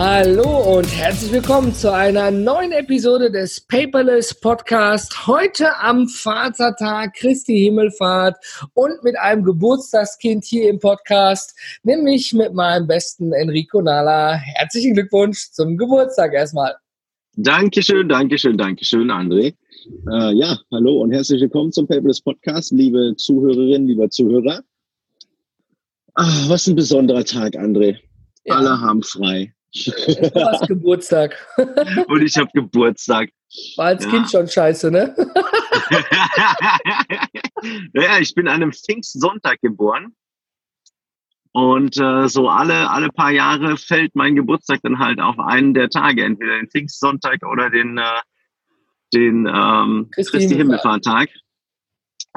Hallo und herzlich willkommen zu einer neuen Episode des Paperless Podcast. Heute am Vatertag, Christi Himmelfahrt und mit einem Geburtstagskind hier im Podcast, nämlich mit meinem besten Enrico Nala. Herzlichen Glückwunsch zum Geburtstag erstmal. Dankeschön, Dankeschön, Dankeschön, André. Äh, ja, hallo und herzlich willkommen zum Paperless Podcast, liebe Zuhörerinnen, lieber Zuhörer. Ach, was ein besonderer Tag, André. Ja. Alle haben frei. Du hast Geburtstag. Und ich habe Geburtstag. War als ja. Kind schon scheiße, ne? ja, ich bin an einem Pfingstsonntag geboren. Und äh, so alle, alle paar Jahre fällt mein Geburtstag dann halt auf einen der Tage, entweder den Pfingstsonntag oder den, äh, den ähm, Christi, Christi Himmelfahrttag.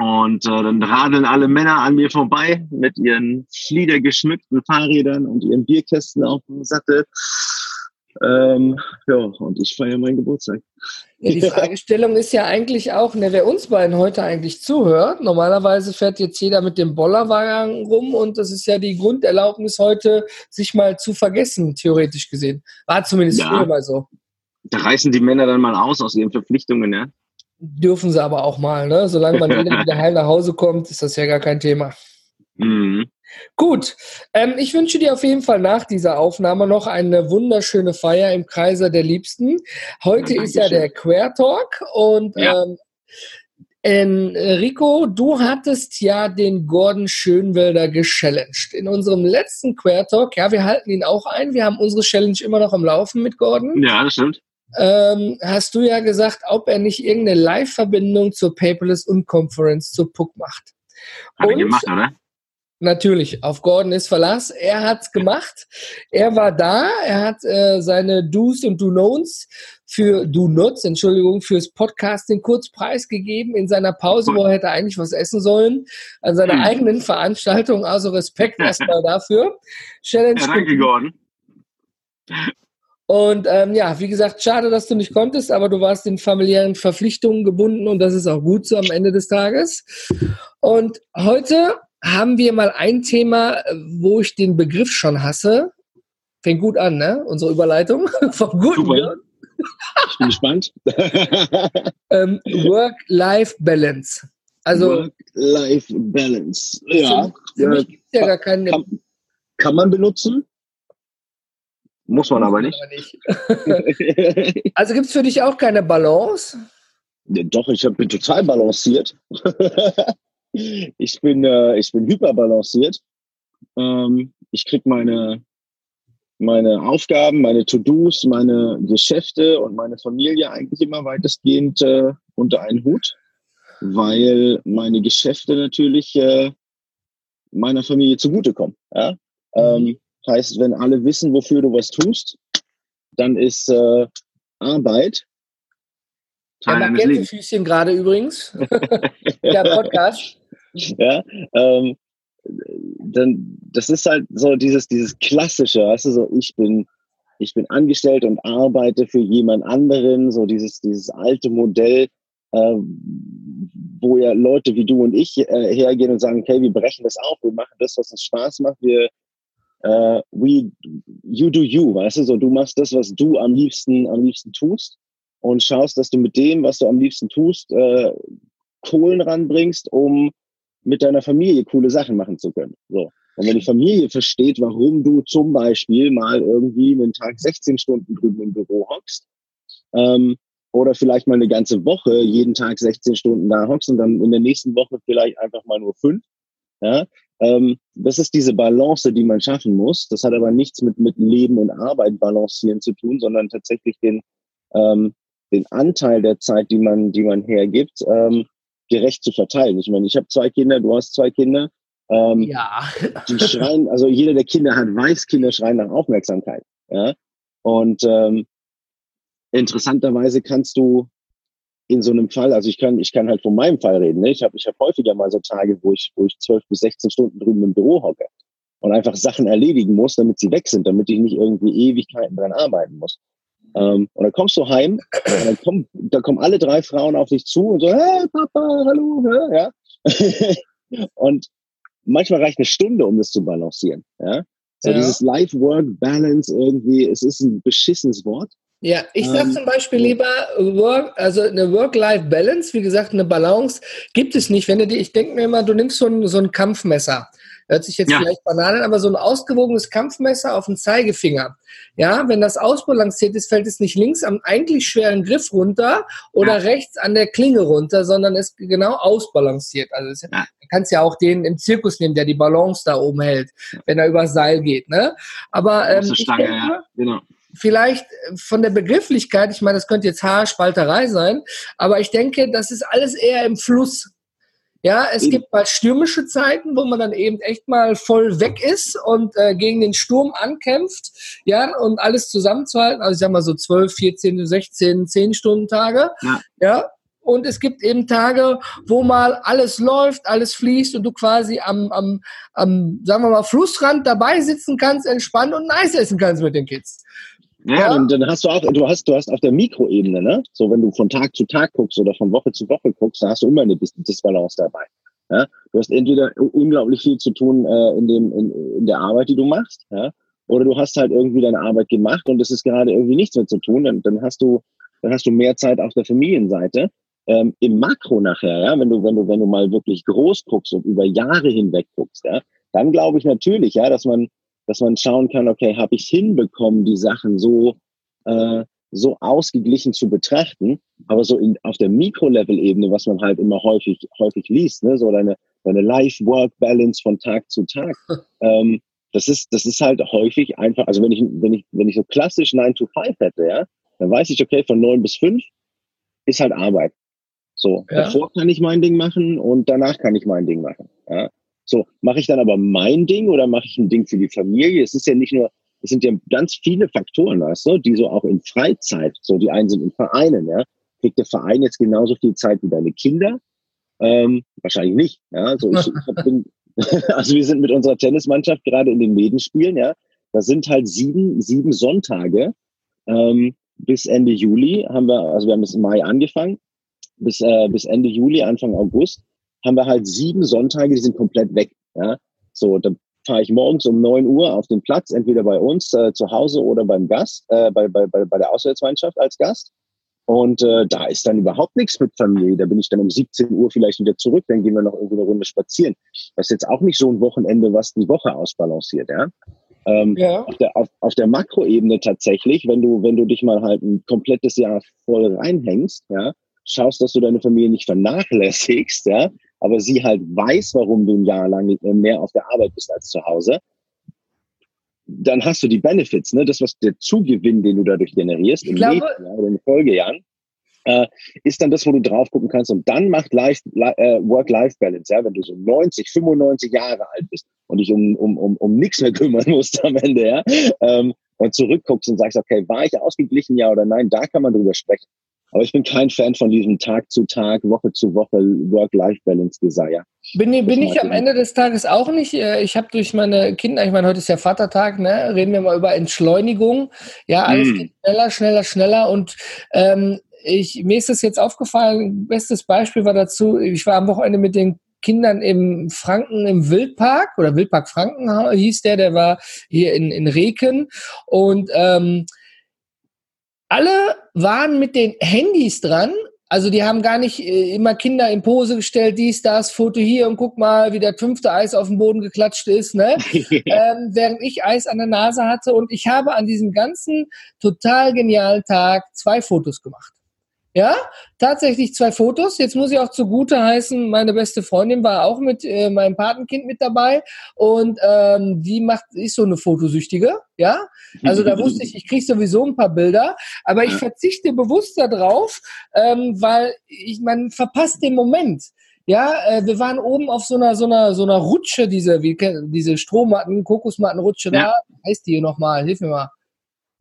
Und äh, dann radeln alle Männer an mir vorbei mit ihren fliedergeschmückten Fahrrädern und ihren Bierkästen auf dem Sattel. Ähm, ja, und ich feiere meinen Geburtstag. Ja, die Fragestellung ist ja eigentlich auch, ne, wer uns beiden heute eigentlich zuhört. Normalerweise fährt jetzt jeder mit dem Bollerwagen rum und das ist ja die Grunderlaubnis heute, sich mal zu vergessen, theoretisch gesehen. War zumindest ja. früher mal so. Da reißen die Männer dann mal aus aus ihren Verpflichtungen, ja? Dürfen sie aber auch mal, ne? Solange man wieder heil nach Hause kommt, ist das ja gar kein Thema. Mhm. Gut, ähm, ich wünsche dir auf jeden Fall nach dieser Aufnahme noch eine wunderschöne Feier im Kreiser der Liebsten. Heute ja, ist ja der Queer Talk und ja. ähm, Rico, du hattest ja den Gordon Schönwelder gechallenged. In unserem letzten Queer Talk, ja, wir halten ihn auch ein. Wir haben unsere Challenge immer noch am Laufen mit Gordon. Ja, das stimmt ähm, hast du ja gesagt, ob er nicht irgendeine Live-Verbindung zur Paperless und Conference zu Puck macht. Hat und, er gemacht, oder? Natürlich, auf Gordon ist Verlass. Er hat's gemacht. Er war da. Er hat äh, seine Do's und Do-Nots für Do-Nots, Entschuldigung, fürs Podcasting kurz preisgegeben in seiner Pause, wo er hätte eigentlich was essen sollen, an seiner hm. eigenen Veranstaltung. Also Respekt erstmal dafür. Challenge. Ja, danke, Gordon. Und ähm, ja, wie gesagt, schade, dass du nicht konntest, aber du warst in familiären Verpflichtungen gebunden und das ist auch gut so am Ende des Tages. Und heute haben wir mal ein Thema, wo ich den Begriff schon hasse. Fängt gut an, ne? Unsere Überleitung. Vom guten Super. Ich bin gespannt. ähm, Work-Life-Balance. Also Work-Life-Balance. Ja. Für mich gibt es ja gar keine. Kann, kann man benutzen? Muss man aber nicht. also gibt es für dich auch keine Balance? Ja, doch, ich bin total balanciert. ich, bin, äh, ich bin hyperbalanciert. Ähm, ich kriege meine, meine Aufgaben, meine To-Dos, meine Geschäfte und meine Familie eigentlich immer weitestgehend äh, unter einen Hut, weil meine Geschäfte natürlich äh, meiner Familie zugutekommen. Ja? Ähm, mhm. Heißt, wenn alle wissen, wofür du was tust, dann ist äh, Arbeit. Teil ja, Gänsefüßchen gerade übrigens. Der Podcast. Ja, ähm, dann, das ist halt so dieses, dieses klassische, weißt du, so ich bin, ich bin angestellt und arbeite für jemand anderen, so dieses, dieses alte Modell, äh, wo ja Leute wie du und ich äh, hergehen und sagen, okay, wir brechen das auf, wir machen das, was uns Spaß macht, wir, äh, we, you do you, weißt du, so du machst das, was du am liebsten, am liebsten tust und schaust, dass du mit dem, was du am liebsten tust, äh, Kohlen ranbringst, um mit deiner Familie coole Sachen machen zu können. So. Und wenn die Familie versteht, warum du zum Beispiel mal irgendwie einen Tag 16 Stunden drüben im Büro hockst, ähm, oder vielleicht mal eine ganze Woche jeden Tag 16 Stunden da hockst und dann in der nächsten Woche vielleicht einfach mal nur fünf, ja, ähm, das ist diese Balance, die man schaffen muss. Das hat aber nichts mit, mit Leben und Arbeit balancieren zu tun, sondern tatsächlich den, ähm, den Anteil der Zeit, die man, die man hergibt, ähm, gerecht zu verteilen. Ich meine, ich habe zwei Kinder, du hast zwei Kinder. Ähm, ja. Die schreien, also jeder, der Kinder hat, weiß, Kinder schreien nach Aufmerksamkeit. Ja? Und ähm, interessanterweise kannst du in so einem Fall, also ich kann, ich kann halt von meinem Fall reden. Ne? Ich habe ich hab häufiger mal so Tage, wo ich, wo ich 12 bis 16 Stunden drüben im Büro hocke und einfach Sachen erledigen muss, damit sie weg sind, damit ich nicht irgendwie Ewigkeiten dran arbeiten muss. Ähm, und dann kommst du heim, und dann kommen, da kommen alle drei Frauen auf dich zu und so, hey Papa, hallo, ja. und manchmal reicht eine Stunde, um das zu balancieren. Ja? So ja. dieses Life-Work-Balance irgendwie, es ist ein beschissenes Wort. Ja, ich sage ähm, zum Beispiel lieber Work, also eine Work-Life-Balance, wie gesagt, eine Balance gibt es nicht. Wenn du dir, ich denke mir immer, du nimmst so ein, so ein Kampfmesser. Hört sich jetzt ja. vielleicht banal an, aber so ein ausgewogenes Kampfmesser auf den Zeigefinger. Ja, wenn das ausbalanciert ist, fällt es nicht links am eigentlich schweren Griff runter oder ja. rechts an der Klinge runter, sondern ist genau ausbalanciert. Also es, ja. du kannst ja auch den im Zirkus nehmen, der die Balance da oben hält, wenn er über Seil geht. Ne? Aber ähm, Stange, denke, ja. genau vielleicht von der Begrifflichkeit, ich meine, das könnte jetzt Haarspalterei sein, aber ich denke, das ist alles eher im Fluss. Ja, es gibt mal stürmische Zeiten, wo man dann eben echt mal voll weg ist und äh, gegen den Sturm ankämpft, ja, und alles zusammenzuhalten. Also ich sag mal so 12, 14, 16, 10 Stunden Tage. Ja. ja. Und es gibt eben Tage, wo mal alles läuft, alles fließt und du quasi am, am, am sagen wir mal, Flussrand dabei sitzen kannst, entspannen und ein Eis essen kannst mit den Kids. Ja, ja. Dann, dann, hast du auch, du hast, du hast auf der Mikroebene, ne? So, wenn du von Tag zu Tag guckst oder von Woche zu Woche guckst, da hast du immer eine Disbalance dabei. Ja? Du hast entweder unglaublich viel zu tun äh, in, dem, in, in der Arbeit, die du machst, ja? oder du hast halt irgendwie deine Arbeit gemacht und es ist gerade irgendwie nichts mehr zu tun, dann, dann hast du, dann hast du mehr Zeit auf der Familienseite. Ähm, Im Makro nachher, ja, wenn du, wenn du, wenn du mal wirklich groß guckst und über Jahre hinweg guckst, ja, dann glaube ich natürlich, ja, dass man, dass man schauen kann, okay, habe ich hinbekommen, die Sachen so, äh, so ausgeglichen zu betrachten, aber so in, auf der Mikro-Level-Ebene, was man halt immer häufig, häufig liest, ne, so deine, deine Life-Work-Balance von Tag zu Tag, ähm, das ist, das ist halt häufig einfach, also wenn ich, wenn ich, wenn ich so klassisch 9 to 5 hätte, ja, dann weiß ich, okay, von 9 bis 5 ist halt Arbeit. So, ja. davor kann ich mein Ding machen und danach kann ich mein Ding machen. Ja. So, mache ich dann aber mein Ding oder mache ich ein Ding für die Familie? Es ist ja nicht nur, es sind ja ganz viele Faktoren, weißt du, die so auch in Freizeit, so die einen sind in Vereinen, ja. Kriegt der Verein jetzt genauso viel Zeit wie deine Kinder? Ähm, wahrscheinlich nicht, ja. So, ich, ich bin, also wir sind mit unserer Tennismannschaft gerade in den Medenspielen, ja. Da sind halt sieben, sieben Sonntage ähm, bis Ende Juli haben wir, also wir haben es im Mai angefangen, bis, äh, bis Ende Juli, Anfang August haben wir halt sieben Sonntage, die sind komplett weg. Ja? So, da fahre ich morgens um neun Uhr auf den Platz, entweder bei uns äh, zu Hause oder beim Gast, äh, bei, bei, bei, bei der Auswärtsmannschaft als Gast. Und äh, da ist dann überhaupt nichts mit Familie. Da bin ich dann um 17 Uhr vielleicht wieder zurück, dann gehen wir noch irgendwie eine Runde spazieren. Das ist jetzt auch nicht so ein Wochenende, was die Woche ausbalanciert, ja. Ähm, ja. Auf der, auf, auf der Makroebene tatsächlich, wenn du, wenn du dich mal halt ein komplettes Jahr voll reinhängst, ja, schaust, dass du deine Familie nicht vernachlässigst, ja, aber sie halt weiß, warum du ein Jahr lang mehr auf der Arbeit bist als zu Hause, dann hast du die Benefits, ne? Das, was der Zugewinn, den du dadurch generierst, im glaube, nächsten Jahr oder in den Folgejahren, äh, ist dann das, wo du drauf gucken kannst. Und dann macht Life, äh, Work-Life-Balance, ja, wenn du so 90, 95 Jahre alt bist und dich um, um, um, um nichts mehr kümmern musst am Ende, ja, ähm, und zurückguckst und sagst, okay, war ich ausgeglichen, ja oder nein, da kann man drüber sprechen. Aber ich bin kein Fan von diesem Tag zu Tag, Woche zu Woche Work-Life-Balance-Desire. Bin, bin ich am Ende des Tages auch nicht. Äh, ich habe durch meine Kinder, ich meine, heute ist ja Vatertag, ne? reden wir mal über Entschleunigung. Ja, alles mm. geht schneller, schneller, schneller. Und ähm, ich, mir ist das jetzt aufgefallen, bestes Beispiel war dazu, ich war am Wochenende mit den Kindern im Franken im Wildpark oder Wildpark Franken hieß der, der war hier in, in Reken und ähm, alle waren mit den Handys dran. Also die haben gar nicht äh, immer Kinder in Pose gestellt, dies, das, Foto hier und guck mal, wie der fünfte Eis auf dem Boden geklatscht ist, ne? ähm, während ich Eis an der Nase hatte und ich habe an diesem ganzen total genialen Tag zwei Fotos gemacht. Ja, tatsächlich zwei Fotos. Jetzt muss ich auch zugute heißen, meine beste Freundin war auch mit äh, meinem Patenkind mit dabei und ähm, die macht, ist so eine Fotosüchtige, ja. Also da wusste ich, ich kriege sowieso ein paar Bilder, aber ich verzichte bewusst darauf, ähm, weil ich man verpasst den Moment. Ja, äh, wir waren oben auf so einer so einer so einer Rutsche, diese wie diese Strohmatten, Kokosmattenrutsche ja. da. Heißt die nochmal? Hilf mir mal.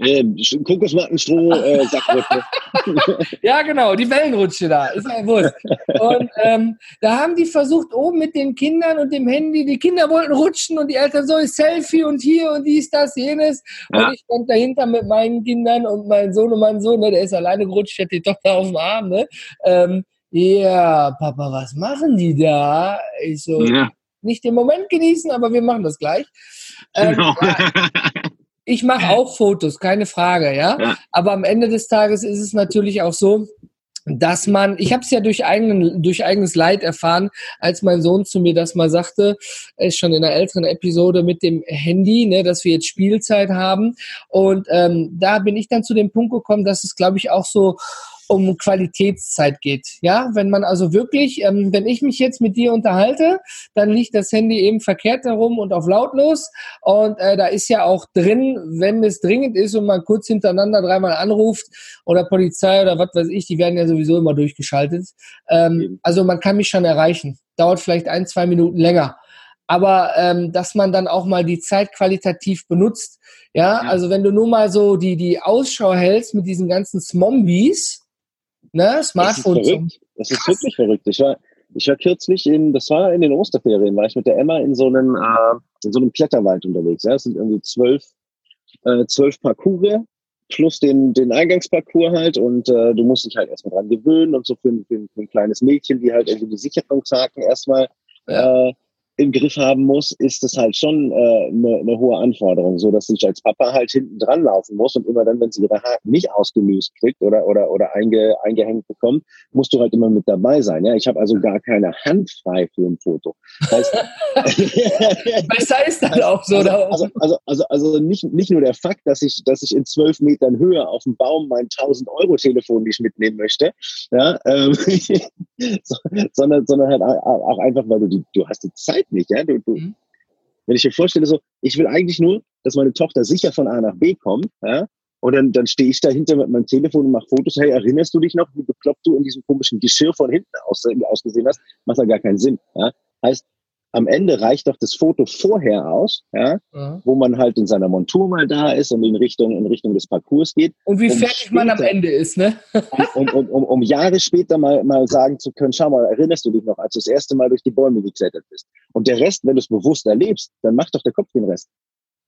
Äh, Kokosmattenstroh, äh, Sackrutsche. ja, genau, die Wellenrutsche da, ist ja wurscht. Und ähm, da haben die versucht, oben mit den Kindern und dem Handy, die Kinder wollten rutschen und die Eltern so, Selfie und hier und dies, das, jenes. Ja. Und ich stand dahinter mit meinen Kindern und mein Sohn und mein Sohn, ne, der ist alleine gerutscht, hat die Tochter auf dem Arm, ne? Ähm, ja, Papa, was machen die da? Ich so, ja. nicht den Moment genießen, aber wir machen das gleich. Ähm, genau. ja, ich mache auch Fotos, keine Frage, ja? ja. Aber am Ende des Tages ist es natürlich auch so, dass man, ich habe es ja durch, eigenen, durch eigenes Leid erfahren, als mein Sohn zu mir das mal sagte, ist schon in einer älteren Episode mit dem Handy, ne, dass wir jetzt Spielzeit haben. Und ähm, da bin ich dann zu dem Punkt gekommen, dass es, glaube ich, auch so um Qualitätszeit geht. Ja, wenn man also wirklich, ähm, wenn ich mich jetzt mit dir unterhalte, dann liegt das Handy eben verkehrt herum und auf lautlos. Und äh, da ist ja auch drin, wenn es dringend ist und man kurz hintereinander dreimal anruft oder Polizei oder was weiß ich, die werden ja sowieso immer durchgeschaltet. Ähm, also man kann mich schon erreichen. Dauert vielleicht ein, zwei Minuten länger aber ähm, dass man dann auch mal die Zeit qualitativ benutzt. Ja, ja, also wenn du nur mal so die, die Ausschau hältst mit diesen ganzen Smombies, Ne? Smartphone. Das ist, verrückt. Das ist wirklich verrückt. Ich war, ich war kürzlich in, das war in den Osterferien, war ich mit der Emma in so einem, äh, in so einem Kletterwald unterwegs. Ja? Es sind irgendwie zwölf, äh, zwölf Parcours plus den, den Eingangsparcours halt und äh, du musst dich halt erstmal dran gewöhnen und so für, für, für ein kleines Mädchen, die halt irgendwie die Sicherungshaken erstmal ja. äh, im Griff haben muss, ist es halt schon äh, eine, eine hohe Anforderung, so dass ich als Papa halt hinten dran laufen muss und immer dann, wenn sie ihre Haare nicht ausgelöst kriegt oder oder oder einge, eingehängt bekommt, musst du halt immer mit dabei sein. Ja, ich habe also gar keine Hand frei für ein Foto. Heißt, Besser ist das auch so. Also, also, also, also, also nicht, nicht nur der Fakt, dass ich, dass ich in zwölf Metern Höhe auf dem Baum mein 1000 Euro Telefon nicht mitnehmen möchte, ja, ähm, sondern, sondern halt auch einfach, weil du die, du hast die Zeit nicht. Ja? Du, du, mhm. Wenn ich mir vorstelle, so, ich will eigentlich nur, dass meine Tochter sicher von A nach B kommt, ja? Und dann, dann stehe ich dahinter mit meinem Telefon und mache Fotos. Hey, erinnerst du dich noch, wie bekloppt du in diesem komischen Geschirr von hinten aus, ausgesehen hast? Macht ja gar keinen Sinn. Ja? Heißt, am Ende reicht doch das Foto vorher aus, ja, mhm. wo man halt in seiner Montur mal da ist und in Richtung, in Richtung des Parcours geht. Und wie um fertig später, man am Ende ist, ne? um, um, um, um Jahre später mal, mal sagen zu können, schau mal, erinnerst du dich noch, als du das erste Mal durch die Bäume geklettert bist? Und der Rest, wenn du es bewusst erlebst, dann macht doch der Kopf den Rest.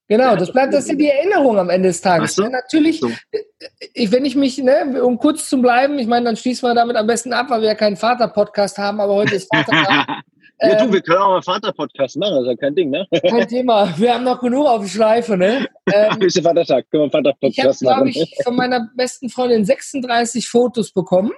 Genau, das bleibt, das sind die Erinnerungen am Ende des Tages. So? Ja, natürlich, so. Äh, ich, wenn ich mich, ne, um kurz zu bleiben, ich meine, dann schließen wir damit am besten ab, weil wir ja keinen Vater-Podcast haben, aber heute ist Vatertag. Ja, du, ähm, wir können auch einen Vater-Podcast machen, das ist ja kein Ding, ne? Kein Thema. Wir haben noch genug auf die Schleife, ne? Ähm, ist der Vatertag, können wir Vater-Podcast machen. Ich habe, glaube ich, von meiner besten Freundin 36 Fotos bekommen.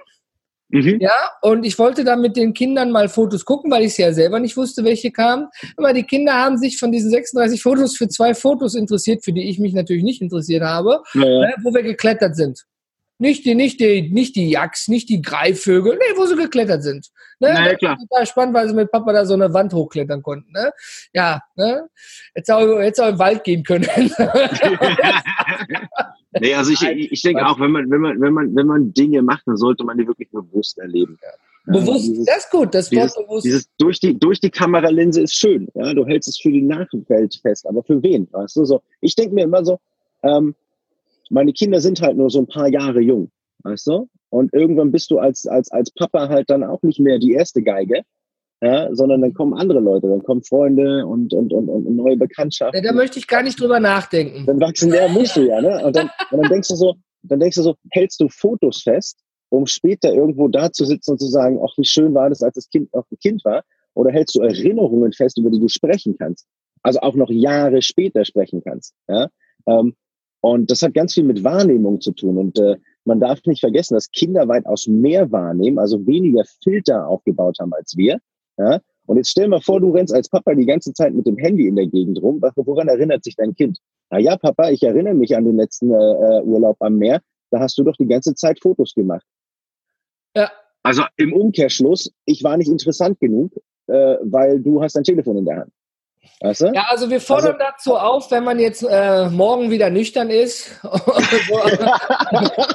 Mhm. Ja, und ich wollte dann mit den Kindern mal Fotos gucken, weil ich es ja selber nicht wusste, welche kamen. Aber die Kinder haben sich von diesen 36 Fotos für zwei Fotos interessiert, für die ich mich natürlich nicht interessiert habe, ja. ne, wo wir geklettert sind. Nicht die, nicht die, nicht die Jacks, nicht die Greifvögel, nee, wo sie geklettert sind. Ne? Na, ja, klar. Total spannend, weil sie mit Papa da so eine Wand hochklettern konnten. Ne? Ja, ne? Jetzt auch, jetzt auch im Wald gehen können. nee, also ich, ich denke auch, wenn man, wenn man, wenn man, wenn man Dinge macht, dann sollte man die wirklich bewusst erleben. Ja. Bewusst, dieses, das ist gut, das dieses, Wort bewusst. Dieses durch die, durch die Kameralinse ist schön, ja, du hältst es für die Nachwelt fest, aber für wen, weißt du, so. Ich denke mir immer so, ähm, meine Kinder sind halt nur so ein paar Jahre jung, weißt du? Und irgendwann bist du als, als, als Papa halt dann auch nicht mehr die erste Geige, ja, sondern dann kommen andere Leute, dann kommen Freunde und, und, und, und neue Bekanntschaften. Ja, da möchte ich gar nicht drüber nachdenken. Dann wachsen, ja, musst du ja, ne? Und dann, und dann denkst du so, dann denkst du so, hältst du Fotos fest, um später irgendwo da zu sitzen und zu sagen, ach, wie schön war das, als das Kind noch ein Kind war? Oder hältst du Erinnerungen fest, über die du sprechen kannst? Also auch noch Jahre später sprechen kannst, ja? Ähm, und das hat ganz viel mit Wahrnehmung zu tun. Und äh, man darf nicht vergessen, dass Kinder weitaus mehr wahrnehmen, also weniger Filter aufgebaut haben als wir. Ja? Und jetzt stell mal vor, du rennst als Papa die ganze Zeit mit dem Handy in der Gegend rum. Woran erinnert sich dein Kind? Na ja, Papa, ich erinnere mich an den letzten äh, äh, Urlaub am Meer. Da hast du doch die ganze Zeit Fotos gemacht. Ja. Also im Umkehrschluss, ich war nicht interessant genug, äh, weil du hast dein Telefon in der Hand. Weißt du? Ja, also wir fordern also, dazu auf, wenn man jetzt äh, morgen wieder nüchtern ist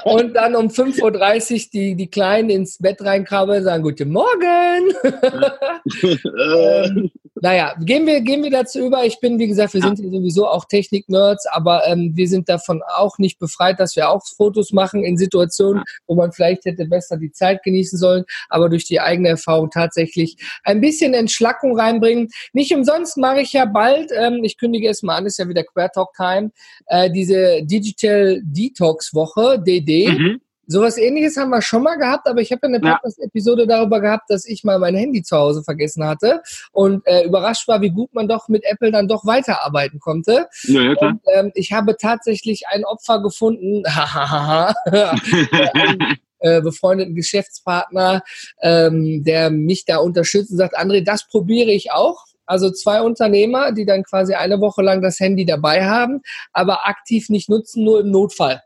und dann um 5.30 Uhr die, die Kleinen ins Bett reinkrabbeln, sagen Guten Morgen. ähm, naja, gehen wir, gehen wir dazu über. Ich bin, wie gesagt, wir sind ja sowieso auch Technik-Nerds, aber ähm, wir sind davon auch nicht befreit, dass wir auch Fotos machen in Situationen, wo man vielleicht hätte besser die Zeit genießen sollen, aber durch die eigene Erfahrung tatsächlich ein bisschen Entschlackung reinbringen. Nicht umsonst mache ich ja bald, ähm, ich kündige es mal an, ist ja wieder Quertalk Time, äh, diese Digital Detox Woche, DD. Mhm. Sowas ähnliches haben wir schon mal gehabt, aber ich habe eine Podcast-Episode darüber gehabt, dass ich mal mein Handy zu Hause vergessen hatte und äh, überrascht war, wie gut man doch mit Apple dann doch weiterarbeiten konnte. Ja. Und, ähm, ich habe tatsächlich ein Opfer gefunden, äh, befreundeten Geschäftspartner, ähm, der mich da unterstützt und sagt, André, das probiere ich auch. Also zwei Unternehmer, die dann quasi eine Woche lang das Handy dabei haben, aber aktiv nicht nutzen, nur im Notfall.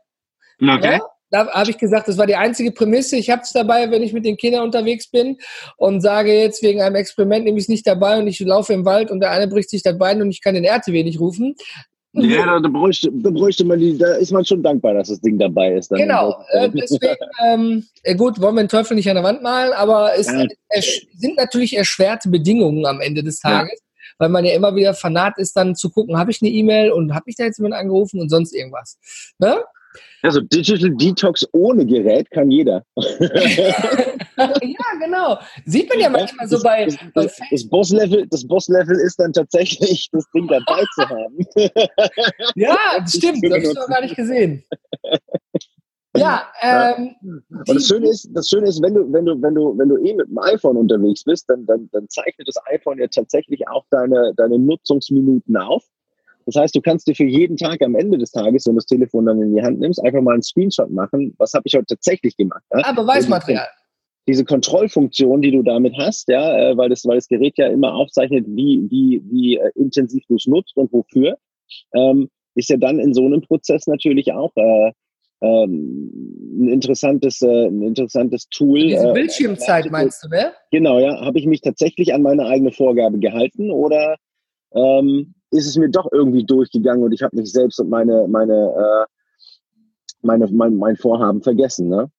Okay. Ja? da habe ich gesagt, das war die einzige Prämisse. Ich habe es dabei, wenn ich mit den Kindern unterwegs bin und sage jetzt wegen einem Experiment nehme ich es nicht dabei und ich laufe im Wald und der eine bricht sich das Bein und ich kann den RTW nicht rufen. Ja, da, da, bräuchte, da bräuchte man die, da ist man schon dankbar, dass das Ding dabei ist. genau, äh, deswegen, ähm, gut, wollen wir den Teufel nicht an der Wand malen, aber es ja. sind natürlich erschwerte Bedingungen am Ende des Tages. Ja weil man ja immer wieder fanat ist, dann zu gucken, habe ich eine E-Mail und habe ich da jetzt jemanden angerufen und sonst irgendwas. Ne? Also Digital Detox ohne Gerät kann jeder. ja, genau. Sieht man ja manchmal so bei. Das, das, das Boss-Level Boss ist dann tatsächlich, das Ding dabei zu haben. ja, das stimmt. Das habe ich noch gar nicht gesehen. Ja, ähm, und das Schöne ist, das Schöne ist, wenn du, wenn du, wenn du, wenn du eh mit dem iPhone unterwegs bist, dann, dann, dann zeichnet das iPhone ja tatsächlich auch deine, deine Nutzungsminuten auf. Das heißt, du kannst dir für jeden Tag am Ende des Tages, wenn du das Telefon dann in die Hand nimmst, einfach mal einen Screenshot machen. Was habe ich heute tatsächlich gemacht? Ja? Ah, Beweismaterial. Diese Kontrollfunktion, die du damit hast, ja, äh, weil das, weil das Gerät ja immer aufzeichnet, wie, wie, wie äh, intensiv du es nutzt und wofür, ähm, ist ja dann in so einem Prozess natürlich auch äh, ähm, ein interessantes, äh, ein interessantes Tool. Diese äh, Bildschirmzeit äh, meinst du, ne? Genau, ja. Habe ich mich tatsächlich an meine eigene Vorgabe gehalten oder ähm, ist es mir doch irgendwie durchgegangen und ich habe mich selbst und meine, meine, äh, meine, mein, mein Vorhaben vergessen. Ne?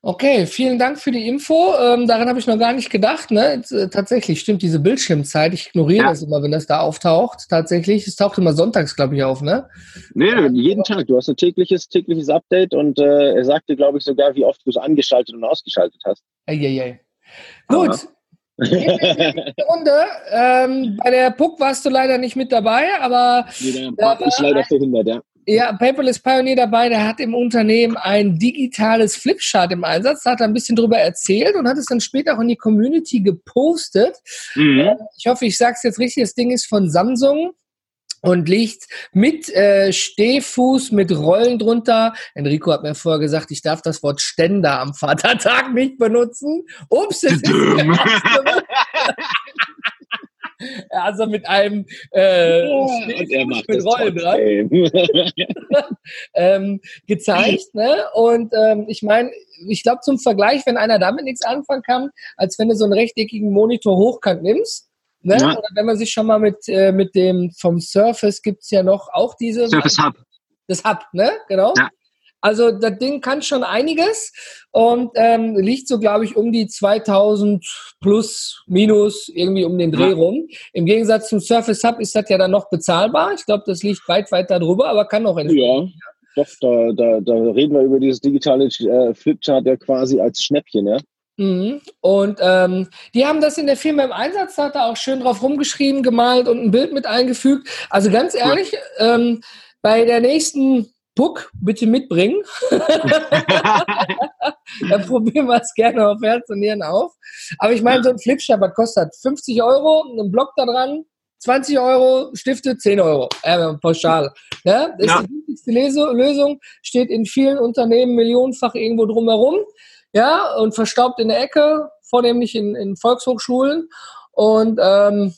Okay, vielen Dank für die Info. Ähm, daran habe ich noch gar nicht gedacht. Ne? Äh, tatsächlich stimmt diese Bildschirmzeit. Ich ignoriere ja. das immer, wenn das da auftaucht. Tatsächlich, es taucht immer sonntags, glaube ich, auf, ne? Nee, jeden Tag. Du hast ein tägliches, tägliches Update und äh, er sagte, glaube ich, sogar, wie oft du es angeschaltet und ausgeschaltet hast. Eieiei. Gut, Runde. Ähm, bei der Puck warst du leider nicht mit dabei, aber. Nee, der ist leider verhindert, ja. Ja, Paperless Pioneer dabei, der hat im Unternehmen ein digitales Flipchart im Einsatz, da hat er ein bisschen drüber erzählt und hat es dann später auch in die Community gepostet. Mhm. Ähm, ich hoffe, ich sage es jetzt richtig, das Ding ist von Samsung und liegt mit äh, Stehfuß, mit Rollen drunter. Enrico hat mir vorher gesagt, ich darf das Wort Ständer am Vatertag nicht benutzen. Ups, es ist Also mit einem äh, ja, mit Rollen dran ähm, gezeigt. Ne? Und ähm, ich meine, ich glaube zum Vergleich, wenn einer damit nichts anfangen kann, als wenn du so einen rechteckigen Monitor hochkant nimmst, Ne? Ja. Oder wenn man sich schon mal mit, äh, mit dem vom Surface gibt es ja noch auch diese. Surface Hub. Das Hub, ne? Genau. Ja. Also das Ding kann schon einiges und ähm, liegt so, glaube ich, um die 2000 plus, minus, irgendwie um den Dreh ja. rum. Im Gegensatz zum Surface Hub ist das ja dann noch bezahlbar. Ich glaube, das liegt weit, weit darüber, aber kann noch entstehen. Ja, doch, da, da, da reden wir über dieses digitale äh, Flipchart ja quasi als Schnäppchen, ja. Mhm. Und ähm, die haben das in der Firma im Einsatz, da hat er auch schön drauf rumgeschrieben, gemalt und ein Bild mit eingefügt. Also ganz ehrlich, ja. ähm, bei der nächsten Book bitte mitbringen. Dann probieren wir es gerne auf Herz und Nieren auf. Aber ich meine, so ein Flipchart kostet 50 Euro, ein Block da dran, 20 Euro, Stifte 10 Euro, äh, pauschal. Ja, das ja. ist die wichtigste Lösung, steht in vielen Unternehmen millionenfach irgendwo drumherum ja, und verstaubt in der Ecke, vornehmlich in, in Volkshochschulen. Und ähm,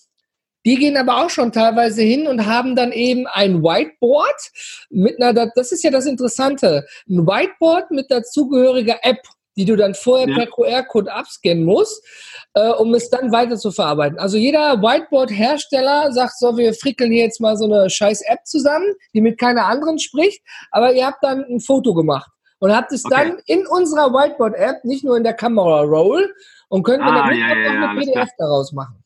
die gehen aber auch schon teilweise hin und haben dann eben ein Whiteboard mit einer, das ist ja das Interessante, ein Whiteboard mit dazugehöriger App, die du dann vorher ja. per QR-Code abscannen musst, äh, um es dann weiter zu verarbeiten. Also jeder Whiteboard-Hersteller sagt so, wir frickeln hier jetzt mal so eine scheiß App zusammen, die mit keiner anderen spricht, aber ihr habt dann ein Foto gemacht und habt es okay. dann in unserer Whiteboard-App, nicht nur in der Kamera-Roll, und könnt ah, dann ja, ja, auch eine PDF daraus machen.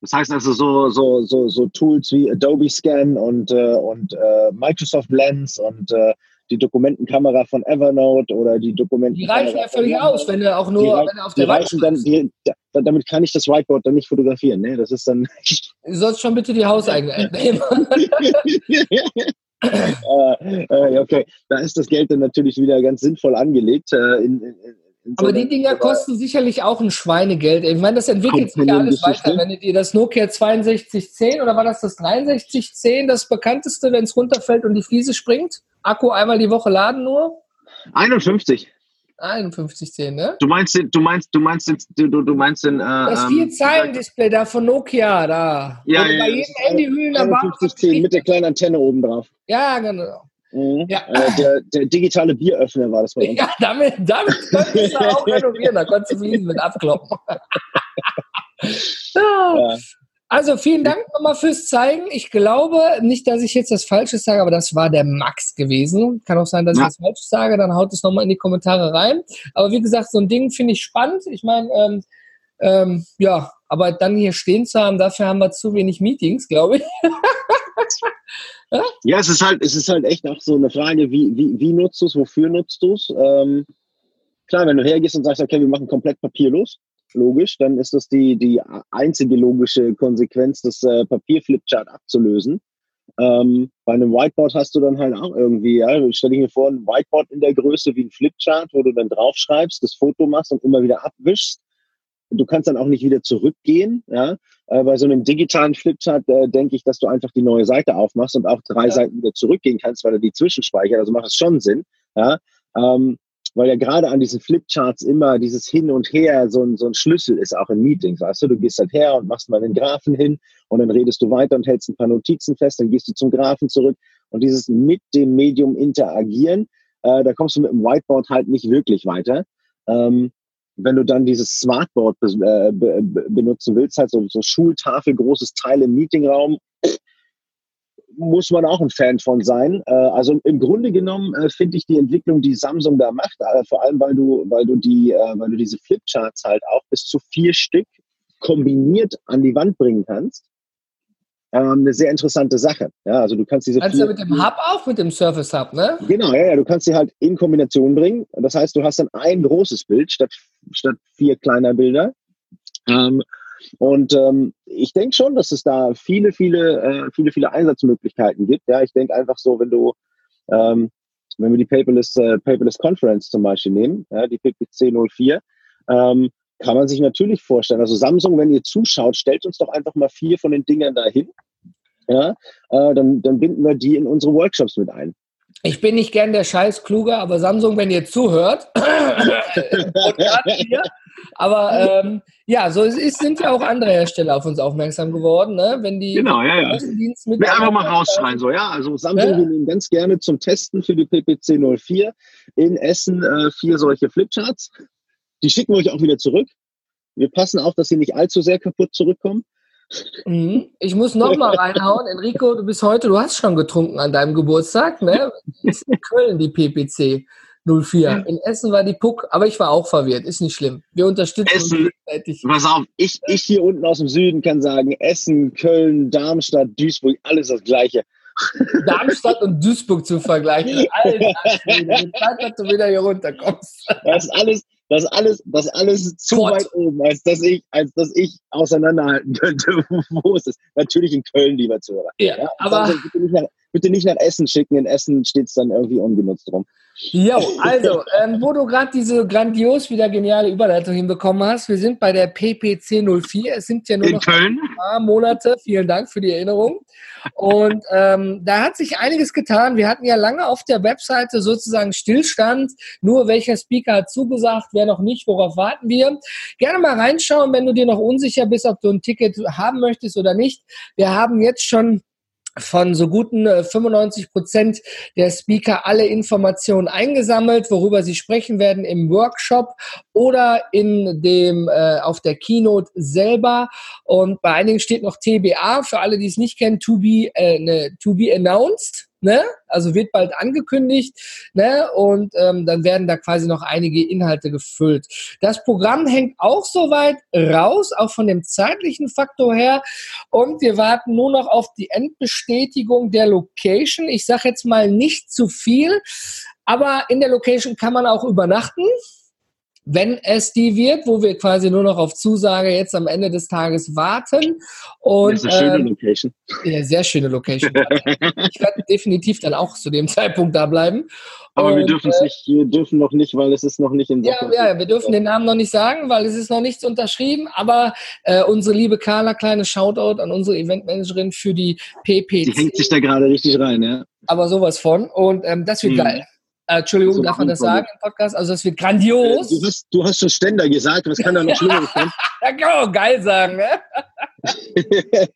Das heißt also so, so, so, so Tools wie Adobe Scan und, äh, und äh, Microsoft Lens und äh, die Dokumentenkamera von Evernote oder die Dokumenten. Die reichen ja völlig aus, wenn du auch nur die, wenn du auf der reichen dann, die, Damit kann ich das Whiteboard dann nicht fotografieren. Ne? Das ist dann. Du sollst schon bitte die hauseigene nehmen. äh, okay, da ist das Geld dann natürlich wieder ganz sinnvoll angelegt. Äh, in, in, aber die Dinger kosten sicherlich auch ein Schweinegeld. Ich meine, das entwickelt sich ja alles weiter. Wenn du dir das Nokia 6210 oder war das das 6310, das bekannteste, wenn es runterfällt und die Fliese springt? Akku einmal die Woche laden nur? 51. 5110, ne? Du meinst den, du meinst, du meinst den, du, du meinst den, äh, Das ähm, vier Zeilen Display da von Nokia da. Ja, ja, bei jedem Handyhühlen 5110 mit der kleinen Antenne oben drauf. Ja, genau. Mhm. Ja. Äh, der, der, digitale Bieröffner war das bei uns. Ja, damit, damit konntest du auch renovieren, da konntest du Fliesen mit abkloppen. ja. Also vielen Dank nochmal fürs Zeigen. Ich glaube nicht, dass ich jetzt das Falsche sage, aber das war der Max gewesen. Kann auch sein, dass ja. ich das Falsche sage, dann haut es nochmal in die Kommentare rein. Aber wie gesagt, so ein Ding finde ich spannend. Ich meine, ähm, ähm, ja, aber dann hier stehen zu haben, dafür haben wir zu wenig Meetings, glaube ich. ja? ja, es ist halt, es ist halt echt auch so eine Frage, wie, wie, wie nutzt du es, wofür nutzt du es? Ähm, klar, wenn du hergehst und sagst, okay, wir machen komplett papierlos, logisch, dann ist das die, die einzige logische Konsequenz, das äh, Papierflipchart abzulösen. Ähm, bei einem Whiteboard hast du dann halt auch irgendwie, ja, stell dir vor, ein Whiteboard in der Größe wie ein Flipchart, wo du dann draufschreibst, das Foto machst und immer wieder abwischst. Du kannst dann auch nicht wieder zurückgehen. Ja? Äh, bei so einem digitalen Flipchart äh, denke ich, dass du einfach die neue Seite aufmachst und auch drei ja. Seiten wieder zurückgehen kannst, weil er die zwischenspeichert. Also macht es schon Sinn. Ja? Ähm, weil ja gerade an diesen Flipcharts immer dieses Hin und Her so ein, so ein Schlüssel ist, auch in Meetings. Weißt du, du gehst halt her und machst mal den Graphen hin und dann redest du weiter und hältst ein paar Notizen fest, dann gehst du zum Graphen zurück und dieses mit dem Medium interagieren, äh, da kommst du mit dem Whiteboard halt nicht wirklich weiter. Ähm, wenn du dann dieses Smartboard be äh, be benutzen willst, halt so, so Schultafel, großes Teil im Meetingraum, muss man auch ein Fan von sein. Äh, also im Grunde genommen äh, finde ich die Entwicklung, die Samsung da macht, äh, vor allem weil du, weil du die, weil du diese Flipcharts halt auch bis zu vier Stück kombiniert an die Wand bringen kannst. Ähm, eine sehr interessante Sache. Ja, also du kannst diese. Kannst du mit dem Hub auch, mit dem Surface Hub, ne? Genau, ja, ja. Du kannst sie halt in Kombination bringen. Das heißt, du hast dann ein großes Bild statt, statt vier kleiner Bilder. Ähm, und ähm, ich denke schon, dass es da viele, viele, äh, viele, viele Einsatzmöglichkeiten gibt. Ja, ich denke einfach so, wenn du, ähm, wenn wir die Paperless, äh, Paperless Conference zum Beispiel nehmen, ja, die PPC 04, ähm, kann man sich natürlich vorstellen. Also Samsung, wenn ihr zuschaut, stellt uns doch einfach mal vier von den Dingern dahin. Ja, äh, dann, dann binden wir die in unsere Workshops mit ein. Ich bin nicht gern der Scheiß Kluger, aber Samsung, wenn ihr zuhört, hier, aber ähm, ja, so ist, sind ja auch andere Hersteller auf uns aufmerksam geworden, ne? Wenn die genau, ja, ja. mit einfach mal rausschreien, so ja. Also Samsung, ja? wir nehmen ganz gerne zum Testen für die PPC 04 in Essen äh, vier solche Flipcharts. Die schicken wir euch auch wieder zurück. Wir passen auf, dass sie nicht allzu sehr kaputt zurückkommen. Mhm. Ich muss noch mal reinhauen. Enrico, du bist heute, du hast schon getrunken an deinem Geburtstag, ne? Ist in Köln die PPC 04. In Essen war die Puck, aber ich war auch verwirrt. Ist nicht schlimm. Wir unterstützen Essen, uns Pass auf, ich, ich hier unten aus dem Süden kann sagen, Essen, Köln, Darmstadt, Duisburg, alles das Gleiche. Darmstadt und Duisburg zu vergleichen. Alter, Zeit, dass du wieder hier runterkommst. Das ist alles, das alles, das alles zu Gott. weit oben, als dass ich, als dass ich auseinanderhalten könnte, wo es ist. Natürlich in Köln, lieber Zuhörer. Ja, ja aber also bitte nicht, nach, Essen schicken. In Essen steht es dann irgendwie ungenutzt rum. Jo, also, ähm, wo du gerade diese grandios wieder geniale Überleitung hinbekommen hast, wir sind bei der PPC 04. Es sind ja nur In noch Köln? ein paar Monate. Vielen Dank für die Erinnerung. Und ähm, da hat sich einiges getan. Wir hatten ja lange auf der Webseite sozusagen Stillstand. Nur welcher Speaker hat zugesagt, wer noch nicht, worauf warten wir. Gerne mal reinschauen, wenn du dir noch unsicher bist, ob du ein Ticket haben möchtest oder nicht. Wir haben jetzt schon von so guten 95 äh, Prozent der Speaker alle Informationen eingesammelt, worüber sie sprechen werden im Workshop oder in dem äh, auf der Keynote selber. Und bei einigen steht noch TBA für alle, die es nicht kennen, to be, äh, ne, to be announced ne? Also wird bald angekündigt, ne? Und ähm, dann werden da quasi noch einige Inhalte gefüllt. Das Programm hängt auch soweit raus, auch von dem zeitlichen Faktor her. Und wir warten nur noch auf die Endbestätigung der Location. Ich sage jetzt mal nicht zu viel, aber in der Location kann man auch übernachten wenn es die wird, wo wir quasi nur noch auf Zusage jetzt am Ende des Tages warten. Und, das ist eine schöne ähm, Location. Ja, sehr schöne Location. ich werde definitiv dann auch zu dem Zeitpunkt da bleiben. Aber und, wir dürfen es äh, nicht, wir dürfen noch nicht, weil es ist noch nicht in Sachen. Ja, ja, wir dürfen den Namen noch nicht sagen, weil es ist noch nichts unterschrieben. Aber äh, unsere liebe Carla, kleine Shoutout an unsere Eventmanagerin für die PPC. Die hängt sich da gerade richtig rein, ja. Aber sowas von. Und ähm, das wird mhm. geil. Äh, Entschuldigung, so darf man das sagen im Podcast? Also das wird grandios. Du hast, du hast schon Ständer gesagt, was kann da noch schlimmer kommen? da kann man auch geil sagen, ne?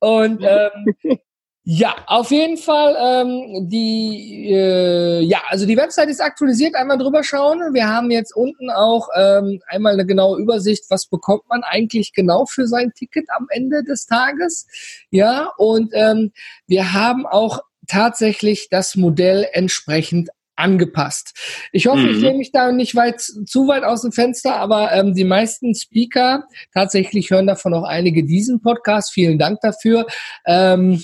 Und ähm, ja, auf jeden Fall ähm, die äh, ja, also die Website ist aktualisiert, einmal drüber schauen. Wir haben jetzt unten auch ähm, einmal eine genaue Übersicht, was bekommt man eigentlich genau für sein Ticket am Ende des Tages. Ja, und ähm, wir haben auch tatsächlich das Modell entsprechend angepasst. Ich hoffe, mhm. ich nehme mich da nicht weit zu weit aus dem Fenster, aber ähm, die meisten Speaker tatsächlich hören davon auch einige diesen Podcast. Vielen Dank dafür. Ähm,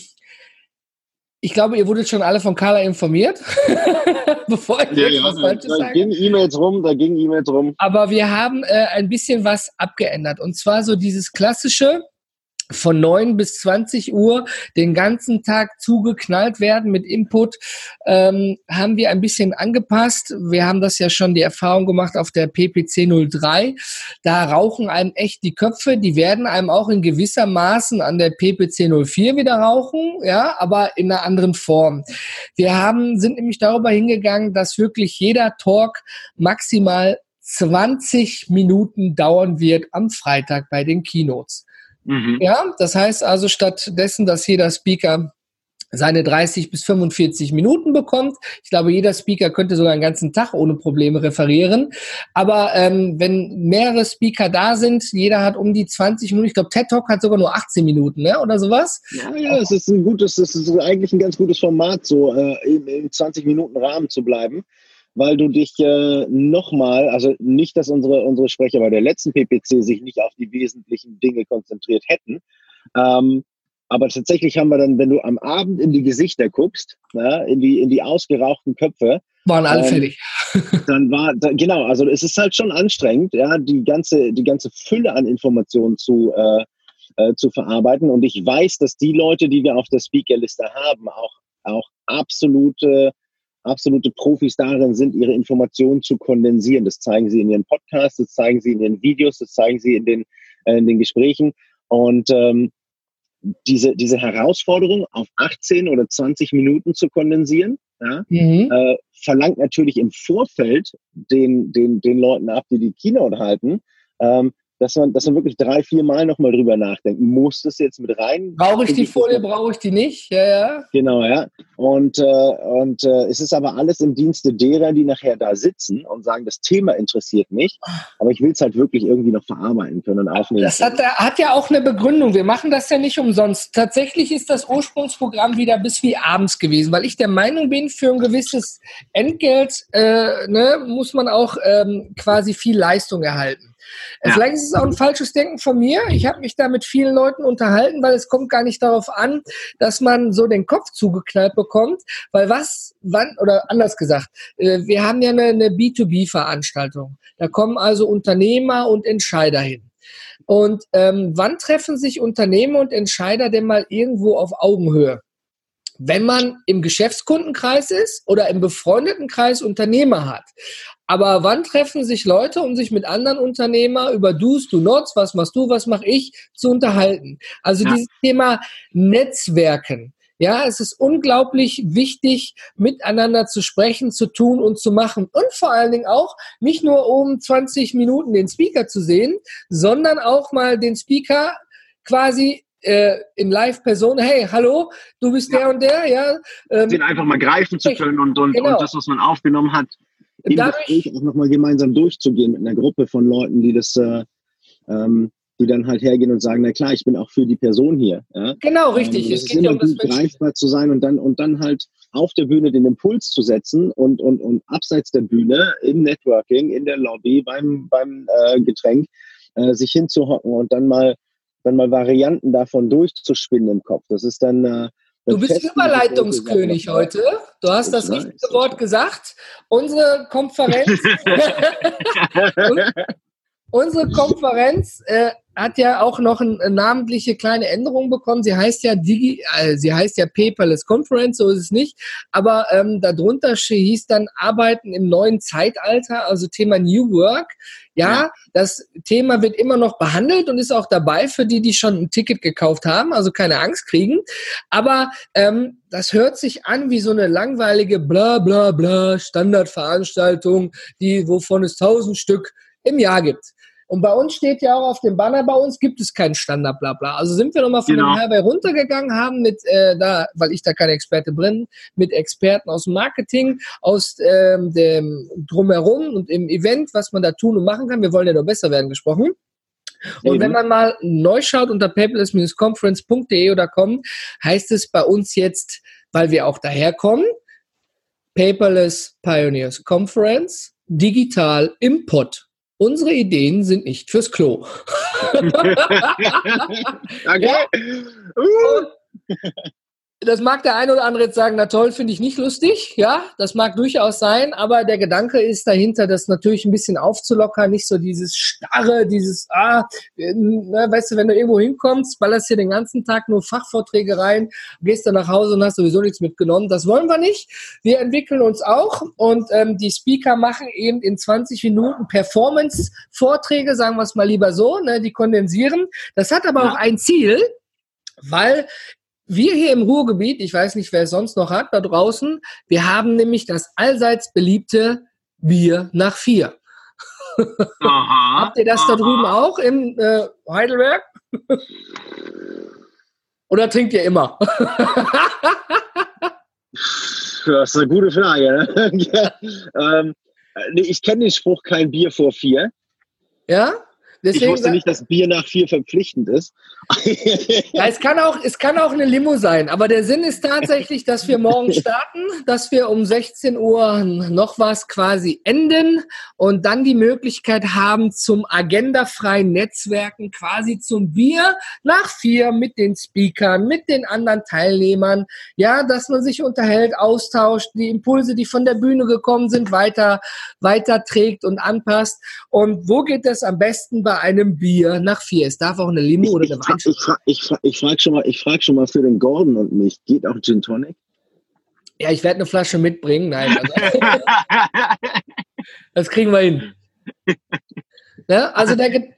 ich glaube, ihr wurdet schon alle von Carla informiert, bevor ich ja, jetzt ja, was Falsches da sage. Da gingen E-Mails rum, da gingen E-Mails rum. Aber wir haben äh, ein bisschen was abgeändert. Und zwar so dieses klassische, von 9 bis 20 Uhr den ganzen Tag zugeknallt werden mit Input, ähm, haben wir ein bisschen angepasst. Wir haben das ja schon die Erfahrung gemacht auf der PPC 03. Da rauchen einem echt die Köpfe. Die werden einem auch in gewisser Maßen an der PPC 04 wieder rauchen, ja, aber in einer anderen Form. Wir haben, sind nämlich darüber hingegangen, dass wirklich jeder Talk maximal 20 Minuten dauern wird am Freitag bei den Keynotes. Mhm. Ja, das heißt also stattdessen, dass jeder Speaker seine 30 bis 45 Minuten bekommt. Ich glaube, jeder Speaker könnte sogar einen ganzen Tag ohne Probleme referieren. Aber ähm, wenn mehrere Speaker da sind, jeder hat um die 20 Minuten, ich glaube, TED Talk hat sogar nur 18 Minuten, ne? oder sowas? Ja, ja, es ist ein gutes, es ist eigentlich ein ganz gutes Format, so äh, im, im 20 Minuten Rahmen zu bleiben weil du dich äh, nochmal, also nicht, dass unsere, unsere Sprecher bei der letzten PPC sich nicht auf die wesentlichen Dinge konzentriert hätten, ähm, aber tatsächlich haben wir dann, wenn du am Abend in die Gesichter guckst, ja, in, die, in die ausgerauchten Köpfe, waren alle ähm, dann war, da, genau, also es ist halt schon anstrengend, ja, die ganze, die ganze Fülle an Informationen zu, äh, äh, zu verarbeiten. Und ich weiß, dass die Leute, die wir auf der Speakerliste haben, auch, auch absolute absolute Profis darin sind, ihre Informationen zu kondensieren. Das zeigen sie in ihren Podcasts, das zeigen sie in ihren Videos, das zeigen sie in den, äh, in den Gesprächen. Und ähm, diese, diese Herausforderung auf 18 oder 20 Minuten zu kondensieren, ja, mhm. äh, verlangt natürlich im Vorfeld den, den, den Leuten ab, die die Keynote halten, ähm, dass man, dass man wirklich drei, vier Mal nochmal drüber nachdenkt. Muss das jetzt mit rein? Brauche ich die Folie, brauche ich die nicht? Ja, ja. Genau, ja. Und, äh, und äh, es ist aber alles im Dienste derer, die nachher da sitzen und sagen, das Thema interessiert mich, aber ich will es halt wirklich irgendwie noch verarbeiten können und aufnehmen. Das hat, hat ja auch eine Begründung. Wir machen das ja nicht umsonst. Tatsächlich ist das Ursprungsprogramm wieder bis wie abends gewesen, weil ich der Meinung bin, für ein gewisses Entgelt äh, ne, muss man auch ähm, quasi viel Leistung erhalten. Ja. Vielleicht ist es auch ein falsches Denken von mir. Ich habe mich da mit vielen Leuten unterhalten, weil es kommt gar nicht darauf an, dass man so den Kopf zugeknallt bekommt, weil was, wann, oder anders gesagt, äh, wir haben ja eine, eine B2B-Veranstaltung. Da kommen also Unternehmer und Entscheider hin. Und ähm, wann treffen sich Unternehmer und Entscheider denn mal irgendwo auf Augenhöhe? Wenn man im Geschäftskundenkreis ist oder im befreundeten Kreis Unternehmer hat. Aber wann treffen sich Leute, um sich mit anderen Unternehmer über Do's, Do Nots, was machst du, was mache ich, zu unterhalten? Also ja. dieses Thema Netzwerken. Ja, es ist unglaublich wichtig, miteinander zu sprechen, zu tun und zu machen. Und vor allen Dingen auch nicht nur um 20 Minuten den Speaker zu sehen, sondern auch mal den Speaker quasi äh, in Live-Person, hey, hallo, du bist ja. der und der, ja. Ähm, Den einfach mal greifen zu können und, und, genau. und das, was man aufgenommen hat, im Dadurch, Gespräch auch nochmal gemeinsam durchzugehen mit einer Gruppe von Leuten, die das, äh, ähm, die dann halt hergehen und sagen, na klar, ich bin auch für die Person hier. Ja? Genau, richtig. Ähm, es, es ist immer gut, greifbar zu sein und dann, und dann halt auf der Bühne den Impuls zu setzen und, und, und abseits der Bühne im Networking, in der Lobby, beim, beim äh, Getränk, äh, sich hinzuhocken und dann mal, dann mal Varianten davon durchzuspinnen im Kopf. Das ist dann, äh, Du bist Überleitungskönig heute. Du hast das richtige Wort gesagt. Unsere Konferenz, unsere Konferenz äh, hat ja auch noch eine, namentliche kleine Änderung bekommen. Sie heißt ja Digi, äh, sie heißt ja Paperless Conference, so ist es nicht. Aber ähm, darunter hieß dann Arbeiten im neuen Zeitalter, also Thema New Work. Ja, ja, das Thema wird immer noch behandelt und ist auch dabei für die, die schon ein Ticket gekauft haben, also keine Angst kriegen. Aber ähm, das hört sich an wie so eine langweilige bla bla bla Standardveranstaltung, die wovon es tausend Stück im Jahr gibt. Und bei uns steht ja auch auf dem Banner, bei uns gibt es keinen Standard, bla bla. Also sind wir nochmal von genau. dem Herway runtergegangen, haben mit, äh, da, weil ich da kein Experte bin, mit Experten aus dem Marketing, aus ähm, dem Drumherum und im Event, was man da tun und machen kann. Wir wollen ja noch besser werden gesprochen. Und Eben. wenn man mal neu schaut unter paperless-conference.de oder com, heißt es bei uns jetzt, weil wir auch daherkommen, Paperless Pioneers Conference, digital im Pod. Unsere Ideen sind nicht fürs Klo. okay. Uh das mag der eine oder andere jetzt sagen, na toll, finde ich nicht lustig. Ja, das mag durchaus sein, aber der Gedanke ist dahinter, das natürlich ein bisschen aufzulockern, nicht so dieses starre, dieses, ah, na, weißt du, wenn du irgendwo hinkommst, ballerst hier den ganzen Tag nur Fachvorträge rein, gehst dann nach Hause und hast sowieso nichts mitgenommen. Das wollen wir nicht. Wir entwickeln uns auch und ähm, die Speaker machen eben in 20 Minuten Performance-Vorträge, sagen wir es mal lieber so, ne, die kondensieren. Das hat aber ja. auch ein Ziel, weil wir hier im Ruhrgebiet, ich weiß nicht, wer es sonst noch hat da draußen, wir haben nämlich das allseits beliebte Bier nach vier. Aha, Habt ihr das aha. da drüben auch im äh, Heidelberg? Oder trinkt ihr immer? das ist eine gute Frage. Ne? ja, ähm, ich kenne den Spruch kein Bier vor vier. Ja? Deswegen, ich wusste nicht, dass Bier nach vier verpflichtend ist. ja, es kann, auch, es kann auch eine Limo sein, aber der Sinn ist tatsächlich, dass wir morgen starten, dass wir um 16 Uhr noch was quasi enden und dann die Möglichkeit haben zum agendafreien Netzwerken, quasi zum Bier nach vier mit den Speakern, mit den anderen Teilnehmern, ja, dass man sich unterhält, austauscht, die Impulse, die von der Bühne gekommen sind, weiter, weiter trägt und anpasst. Und wo geht das am besten? bei einem Bier nach vier. Es darf auch eine Limo oder eine Weinschaft. Ich, frage ich, ich, frag schon mal, ich frage schon mal für den Gordon und mich. Geht auch Gin Tonic? Ja, ich werde eine Flasche mitbringen. Nein. Also, das kriegen wir hin. Ne? Also der,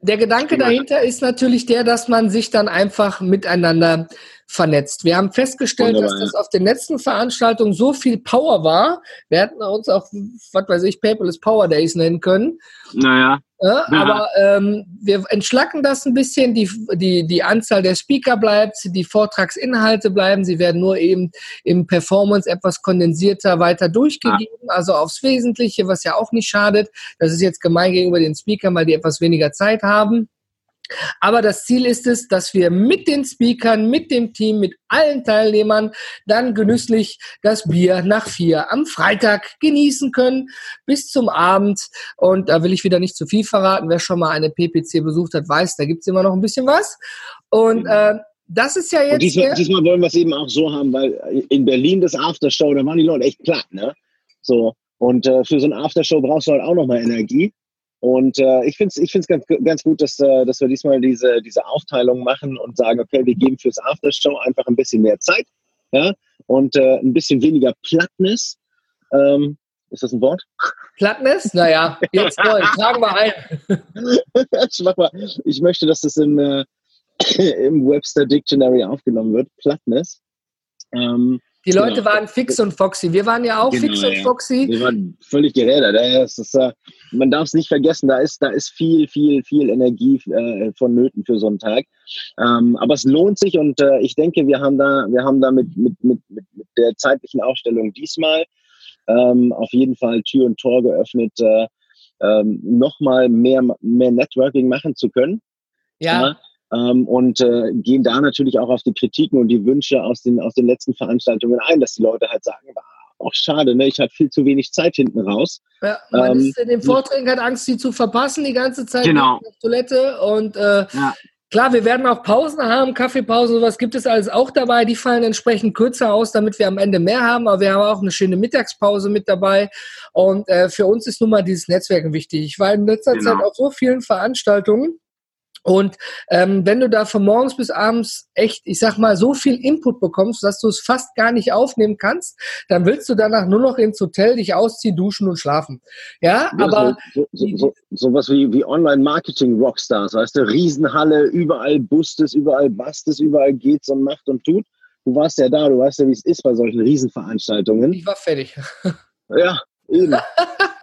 der Gedanke dahinter ist natürlich der, dass man sich dann einfach miteinander vernetzt. Wir haben festgestellt, Wunderbar, dass das auf den letzten Veranstaltungen so viel Power war. Wir hätten uns auch, was weiß ich, Paperless Power Days nennen können. Naja. Ja. Aber ähm, wir entschlacken das ein bisschen. Die, die, die Anzahl der Speaker bleibt, die Vortragsinhalte bleiben. Sie werden nur eben im Performance etwas kondensierter weiter durchgegeben, ja. also aufs Wesentliche, was ja auch nicht schadet. Das ist jetzt gemein gegenüber den Speakern, weil die etwas weniger Zeit haben. Aber das Ziel ist es, dass wir mit den Speakern, mit dem Team, mit allen Teilnehmern dann genüsslich das Bier nach vier am Freitag genießen können bis zum Abend. Und da will ich wieder nicht zu viel verraten. Wer schon mal eine PPC besucht hat, weiß, da gibt's immer noch ein bisschen was. Und mhm. äh, das ist ja jetzt. Diesmal, diesmal, wollen wir es eben auch so haben, weil in Berlin das Aftershow, da waren die Leute echt platt, ne? So. Und äh, für so ein Aftershow brauchst du halt auch nochmal Energie. Und äh, ich finde es ich find's ganz, ganz gut, dass, äh, dass wir diesmal diese, diese Aufteilung machen und sagen, okay, wir geben fürs Aftershow einfach ein bisschen mehr Zeit ja? und äh, ein bisschen weniger Plattness. Ähm, ist das ein Wort? Plattness? Naja, jetzt voll. Tragen wir ein. ich möchte, dass das im, äh, im Webster Dictionary aufgenommen wird. Plattness. Ähm, Die Leute genau. waren fix und foxy. Wir waren ja auch genau, fix und ja. foxy. Wir waren völlig gerädert. Äh, man darf es nicht vergessen, da ist, da ist viel, viel, viel Energie äh, vonnöten für so einen Tag. Ähm, aber es lohnt sich und äh, ich denke, wir haben da, wir haben da mit, mit, mit, mit der zeitlichen Aufstellung diesmal ähm, auf jeden Fall Tür und Tor geöffnet, äh, ähm, nochmal mehr, mehr Networking machen zu können. ja? ja ähm, und äh, gehen da natürlich auch auf die Kritiken und die Wünsche aus den, aus den letzten Veranstaltungen ein, dass die Leute halt sagen, auch schade, ne? ich hatte viel zu wenig Zeit hinten raus. Ja, man ähm, ist in den Vorträgen hat Angst, sie zu verpassen die ganze Zeit genau. auf Toilette und äh, ja. Klar, wir werden auch Pausen haben, Kaffeepausen, sowas gibt es alles auch dabei. Die fallen entsprechend kürzer aus, damit wir am Ende mehr haben. Aber wir haben auch eine schöne Mittagspause mit dabei. Und äh, für uns ist nun mal dieses Netzwerken wichtig. Ich war in letzter genau. Zeit auf so vielen Veranstaltungen und ähm, wenn du da von morgens bis abends echt, ich sag mal, so viel Input bekommst, dass du es fast gar nicht aufnehmen kannst, dann willst du danach nur noch ins Hotel dich ausziehen, duschen und schlafen. Ja, ja aber. So, so, so, sowas wie, wie Online-Marketing-Rockstars, weißt du, Riesenhalle, überall Bustes, überall Bastes, überall geht's und macht und tut. Du warst ja da, du weißt ja, wie es ist bei solchen Riesenveranstaltungen. Ich war fertig. Ja, eben.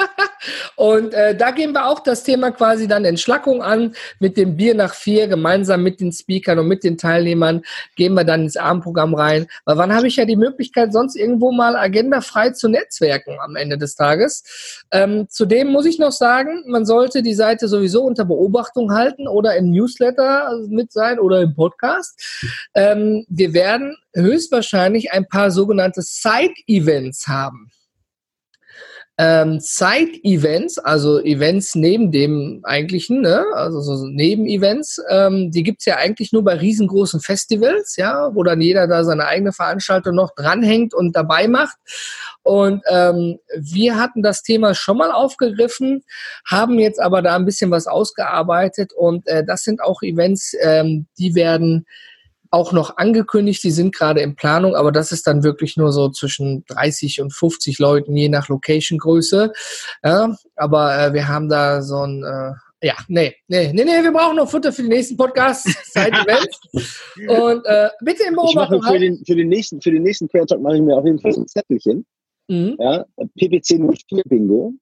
Und äh, da gehen wir auch das Thema quasi dann Entschlackung an. Mit dem Bier nach vier, gemeinsam mit den Speakern und mit den Teilnehmern, gehen wir dann ins Abendprogramm rein. Weil wann habe ich ja die Möglichkeit, sonst irgendwo mal agendafrei zu netzwerken am Ende des Tages? Ähm, zudem muss ich noch sagen, man sollte die Seite sowieso unter Beobachtung halten oder im Newsletter mit sein oder im Podcast. Ähm, wir werden höchstwahrscheinlich ein paar sogenannte Side-Events haben ähm, Side-Events, also Events neben dem eigentlichen, ne? also so Neben-Events, ähm, die gibt's ja eigentlich nur bei riesengroßen Festivals, ja, wo dann jeder da seine eigene Veranstaltung noch dranhängt und dabei macht. Und ähm, wir hatten das Thema schon mal aufgegriffen, haben jetzt aber da ein bisschen was ausgearbeitet und äh, das sind auch Events, ähm, die werden auch noch angekündigt, die sind gerade in Planung, aber das ist dann wirklich nur so zwischen 30 und 50 Leuten, je nach Location-Größe. Ja, aber äh, wir haben da so ein, äh, ja, nee, nee, nee, nee, wir brauchen noch Futter für die nächsten Podcasts, seit Events. und äh, bitte im Beobachtung für den, für den nächsten, für den nächsten Prayer Talk mache ich mir auf jeden Fall ein Zettelchen. Mhm. Ja, PPC 04 Bingo.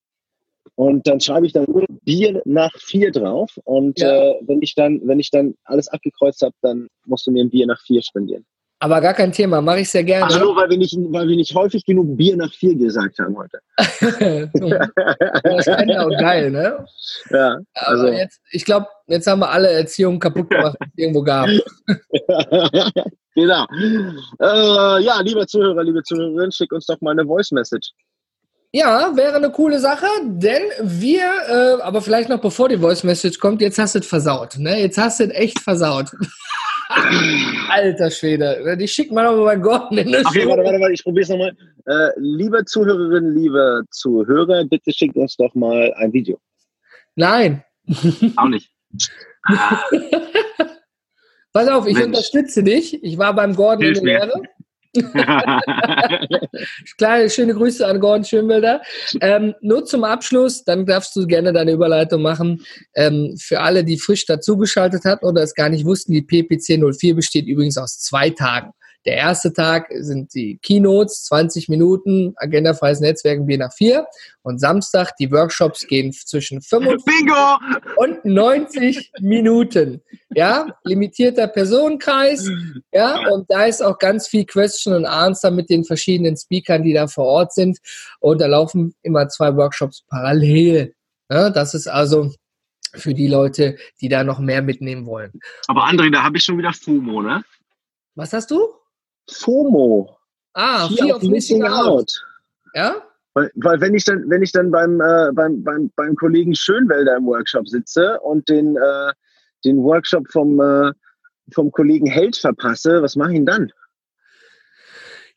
Und dann schreibe ich dann nur Bier nach vier drauf. Und ja. äh, wenn ich dann, wenn ich dann alles abgekreuzt habe, dann musst du mir ein Bier nach vier spendieren. Aber gar kein Thema, mache ich sehr gerne. Ach nur, weil wir, nicht, weil wir nicht häufig genug Bier nach vier gesagt haben heute. das ist auch geil, ne? Ja. Also Aber jetzt, ich glaube, jetzt haben wir alle Erziehung kaputt gemacht, die es irgendwo gab. genau. Äh, ja, lieber Zuhörer, liebe Zuhörerin, schick uns doch mal eine Voice Message. Ja, wäre eine coole Sache, denn wir, äh, aber vielleicht noch bevor die Voice Message kommt, jetzt hast du es versaut. Ne? Jetzt hast du es echt versaut. Alter Schwede, die schickt mal noch mal Gordon in das Okay, warte, warte, warte, ich probiere es nochmal. Äh, liebe Zuhörerinnen, liebe Zuhörer, bitte schickt uns doch mal ein Video. Nein. Auch nicht. Pass auf, ich Mensch. unterstütze dich. Ich war beim Gordon Hilf in der Lehre. Kleine, schöne Grüße an Gordon Schönwälder. Ähm, nur zum Abschluss, dann darfst du gerne deine Überleitung machen. Ähm, für alle, die frisch dazugeschaltet hat oder es gar nicht wussten, die PPC 04 besteht übrigens aus zwei Tagen. Der erste Tag sind die Keynotes, 20 Minuten, agendafreies Netzwerken Bier nach 4. Und Samstag, die Workshops gehen zwischen 55 Bingo! und 90 Minuten. Ja, limitierter Personenkreis. Ja, und da ist auch ganz viel Question und Answer mit den verschiedenen Speakern, die da vor Ort sind. Und da laufen immer zwei Workshops parallel. Ja, das ist also für die Leute, die da noch mehr mitnehmen wollen. Aber André, da habe ich schon wieder FOMO, ne? Was hast du? FOMO. Ah, Fear, of, Missing out. out. Ja? Weil, weil, wenn ich dann, wenn ich dann beim, äh, beim, beim, beim Kollegen Schönwälder im Workshop sitze und den, äh, den Workshop vom, äh, vom Kollegen Held verpasse, was mache ich denn dann?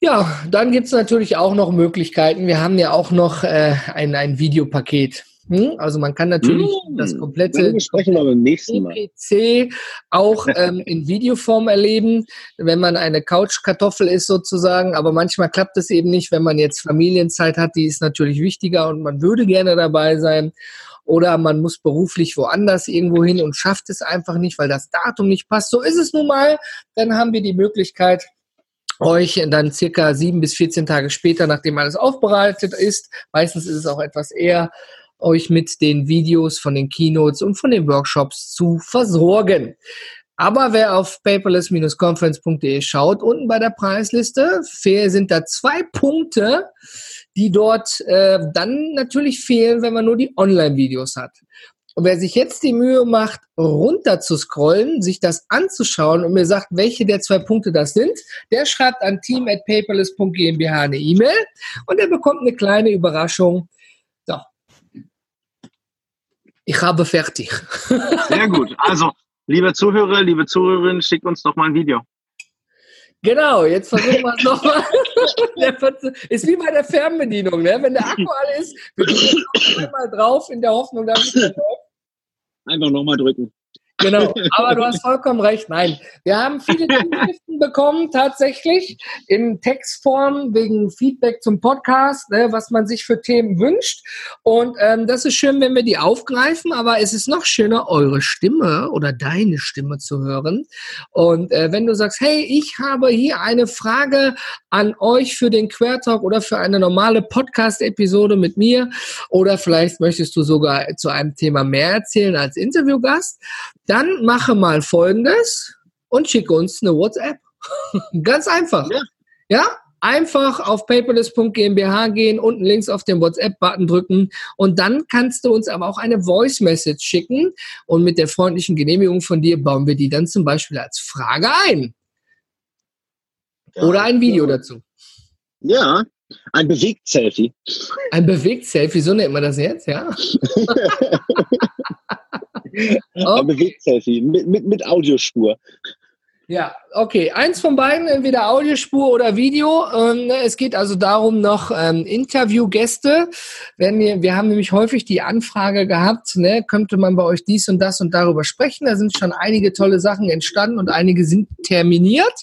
Ja, dann gibt es natürlich auch noch Möglichkeiten. Wir haben ja auch noch äh, ein, ein Videopaket. Hm? Also man kann natürlich hm. das komplette PPC auch ähm, in Videoform erleben, wenn man eine Couchkartoffel ist sozusagen. Aber manchmal klappt es eben nicht, wenn man jetzt Familienzeit hat. Die ist natürlich wichtiger und man würde gerne dabei sein. Oder man muss beruflich woanders irgendwo hin und schafft es einfach nicht, weil das Datum nicht passt. So ist es nun mal. Dann haben wir die Möglichkeit, euch dann circa sieben bis 14 Tage später, nachdem alles aufbereitet ist, meistens ist es auch etwas eher, euch mit den Videos von den Keynotes und von den Workshops zu versorgen. Aber wer auf paperless-conference.de schaut, unten bei der Preisliste sind da zwei Punkte, die dort äh, dann natürlich fehlen, wenn man nur die Online-Videos hat. Und wer sich jetzt die Mühe macht, runter zu scrollen, sich das anzuschauen und mir sagt, welche der zwei Punkte das sind, der schreibt an team at paperless.gmbH eine E-Mail und er bekommt eine kleine Überraschung. Ich habe fertig. Sehr gut. Also, liebe Zuhörer, liebe Zuhörerinnen, schickt uns doch mal ein Video. Genau, jetzt versuchen wir es nochmal. ist wie bei der Fernbedienung, ne? wenn der Akku alle ist, wir drücken mal drauf in der Hoffnung, dass es läuft. Einfach nochmal drücken. Genau, aber du hast vollkommen recht. Nein, wir haben viele Zuschriften bekommen, tatsächlich in Textform wegen Feedback zum Podcast, ne, was man sich für Themen wünscht. Und ähm, das ist schön, wenn wir die aufgreifen, aber es ist noch schöner, eure Stimme oder deine Stimme zu hören. Und äh, wenn du sagst, hey, ich habe hier eine Frage an euch für den Quertalk oder für eine normale Podcast-Episode mit mir oder vielleicht möchtest du sogar zu einem Thema mehr erzählen als Interviewgast, dann mache mal Folgendes und schicke uns eine WhatsApp. Ganz einfach. Ja. ja? Einfach auf paperless.gmbH gehen, unten links auf den WhatsApp-Button drücken und dann kannst du uns aber auch eine Voice-Message schicken und mit der freundlichen Genehmigung von dir bauen wir die dann zum Beispiel als Frage ein. Ja, Oder ein Video ja. dazu. Ja, ein Bewegt-Selfie. Ein Bewegt-Selfie, so nennt man das jetzt, ja? Oh. Bewegt-Selfie mit, mit, mit Audiospur. Ja, okay. Eins von beiden, entweder Audiospur oder Video. Ähm, es geht also darum, noch ähm, Interviewgäste. Wenn wir, wir haben nämlich häufig die Anfrage gehabt, ne, könnte man bei euch dies und das und darüber sprechen. Da sind schon einige tolle Sachen entstanden und einige sind terminiert.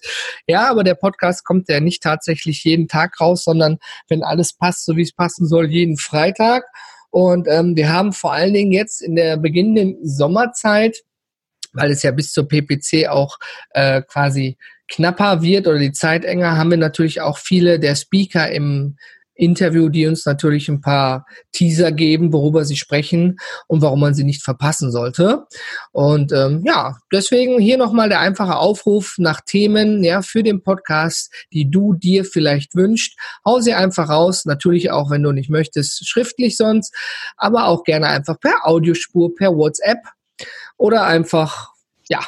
Ja, aber der Podcast kommt ja nicht tatsächlich jeden Tag raus, sondern wenn alles passt, so wie es passen soll, jeden Freitag. Und ähm, wir haben vor allen Dingen jetzt in der beginnenden Sommerzeit, weil es ja bis zur PPC auch äh, quasi knapper wird oder die Zeit enger, haben wir natürlich auch viele der Speaker im Interview, die uns natürlich ein paar Teaser geben, worüber sie sprechen und warum man sie nicht verpassen sollte. Und ähm, ja, deswegen hier nochmal der einfache Aufruf nach Themen ja, für den Podcast, die du dir vielleicht wünschst. Hau sie einfach raus, natürlich auch, wenn du nicht möchtest, schriftlich sonst, aber auch gerne einfach per Audiospur, per WhatsApp oder einfach, ja,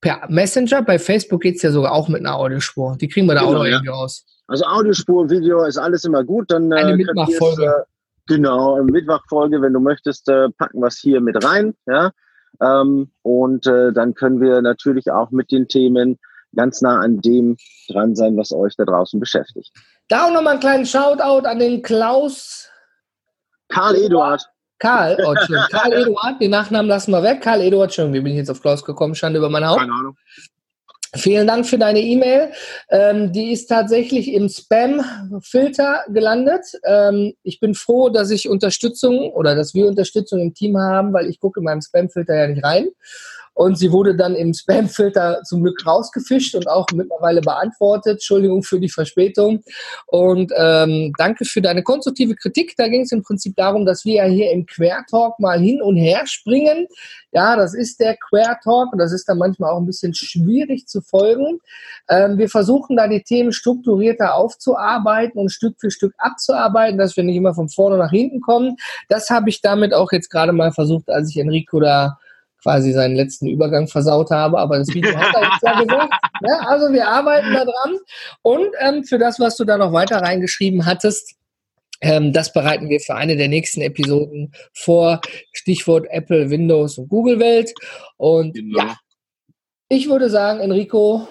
per Messenger. Bei Facebook geht es ja sogar auch mit einer Audiospur. Die kriegen wir da genau, auch noch ja. irgendwie raus. Also Audiospur, Video ist alles immer gut. Dann, äh, Eine Mitmachfolge. Äh, genau, Mitmachfolge, wenn du möchtest, äh, packen wir es hier mit rein. Ja? Ähm, und äh, dann können wir natürlich auch mit den Themen ganz nah an dem dran sein, was euch da draußen beschäftigt. Da auch nochmal einen kleinen Shoutout an den Klaus. Karl Eduard. Karl, oh, Karl Eduard, den Nachnamen lassen wir weg. Karl Eduard, schon, wie bin ich jetzt auf Klaus gekommen? Schande über mein Haupt. Keine Ahnung. Vielen Dank für deine E-Mail. Ähm, die ist tatsächlich im Spam-Filter gelandet. Ähm, ich bin froh, dass ich Unterstützung oder dass wir Unterstützung im Team haben, weil ich gucke in meinem Spam-Filter ja nicht rein. Und sie wurde dann im Spam-Filter zum Glück rausgefischt und auch mittlerweile beantwortet. Entschuldigung für die Verspätung. Und ähm, danke für deine konstruktive Kritik. Da ging es im Prinzip darum, dass wir ja hier im Quertalk mal hin und her springen. Ja, das ist der Quertalk und das ist dann manchmal auch ein bisschen schwierig zu folgen. Ähm, wir versuchen da die Themen strukturierter aufzuarbeiten und Stück für Stück abzuarbeiten, dass wir nicht immer von vorne nach hinten kommen. Das habe ich damit auch jetzt gerade mal versucht, als ich Enrico da quasi seinen letzten Übergang versaut habe, aber das Video hat er jetzt ja gesagt. Ja, also wir arbeiten da dran. Und ähm, für das, was du da noch weiter reingeschrieben hattest, ähm, das bereiten wir für eine der nächsten Episoden vor. Stichwort Apple, Windows und Google Welt. Und genau. ja, ich würde sagen, Enrico,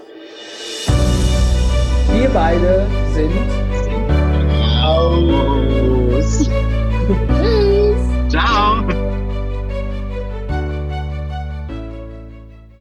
wir beide sind raus.